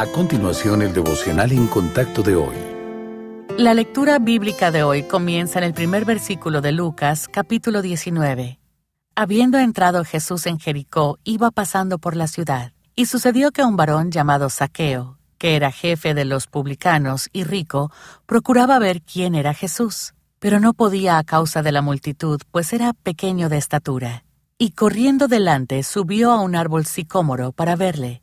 A continuación, el devocional en contacto de hoy. La lectura bíblica de hoy comienza en el primer versículo de Lucas, capítulo 19. Habiendo entrado Jesús en Jericó, iba pasando por la ciudad, y sucedió que un varón llamado Saqueo, que era jefe de los publicanos y rico, procuraba ver quién era Jesús, pero no podía a causa de la multitud, pues era pequeño de estatura. Y corriendo delante subió a un árbol sicómoro para verle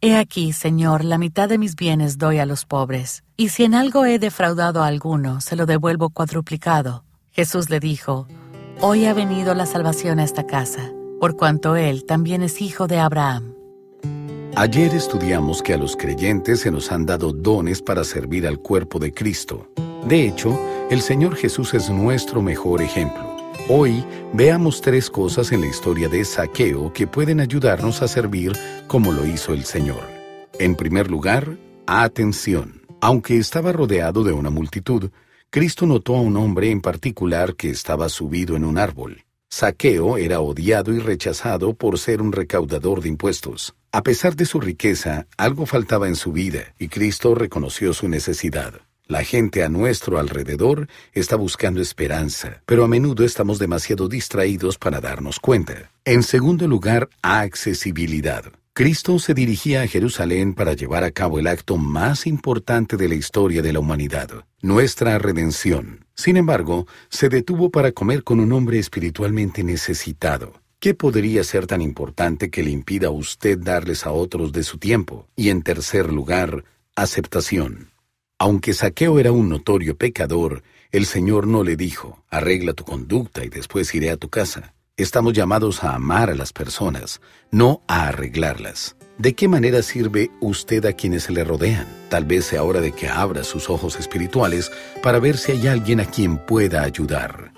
He aquí, Señor, la mitad de mis bienes doy a los pobres, y si en algo he defraudado a alguno, se lo devuelvo cuadruplicado. Jesús le dijo, Hoy ha venido la salvación a esta casa, por cuanto él también es hijo de Abraham. Ayer estudiamos que a los creyentes se nos han dado dones para servir al cuerpo de Cristo. De hecho, el Señor Jesús es nuestro mejor ejemplo. Hoy veamos tres cosas en la historia de Saqueo que pueden ayudarnos a servir como lo hizo el Señor. En primer lugar, atención. Aunque estaba rodeado de una multitud, Cristo notó a un hombre en particular que estaba subido en un árbol. Saqueo era odiado y rechazado por ser un recaudador de impuestos. A pesar de su riqueza, algo faltaba en su vida y Cristo reconoció su necesidad. La gente a nuestro alrededor está buscando esperanza, pero a menudo estamos demasiado distraídos para darnos cuenta. En segundo lugar, accesibilidad. Cristo se dirigía a Jerusalén para llevar a cabo el acto más importante de la historia de la humanidad, nuestra redención. Sin embargo, se detuvo para comer con un hombre espiritualmente necesitado. ¿Qué podría ser tan importante que le impida a usted darles a otros de su tiempo? Y en tercer lugar, aceptación. Aunque Saqueo era un notorio pecador, el Señor no le dijo, arregla tu conducta y después iré a tu casa. Estamos llamados a amar a las personas, no a arreglarlas. ¿De qué manera sirve usted a quienes se le rodean? Tal vez sea hora de que abra sus ojos espirituales para ver si hay alguien a quien pueda ayudar.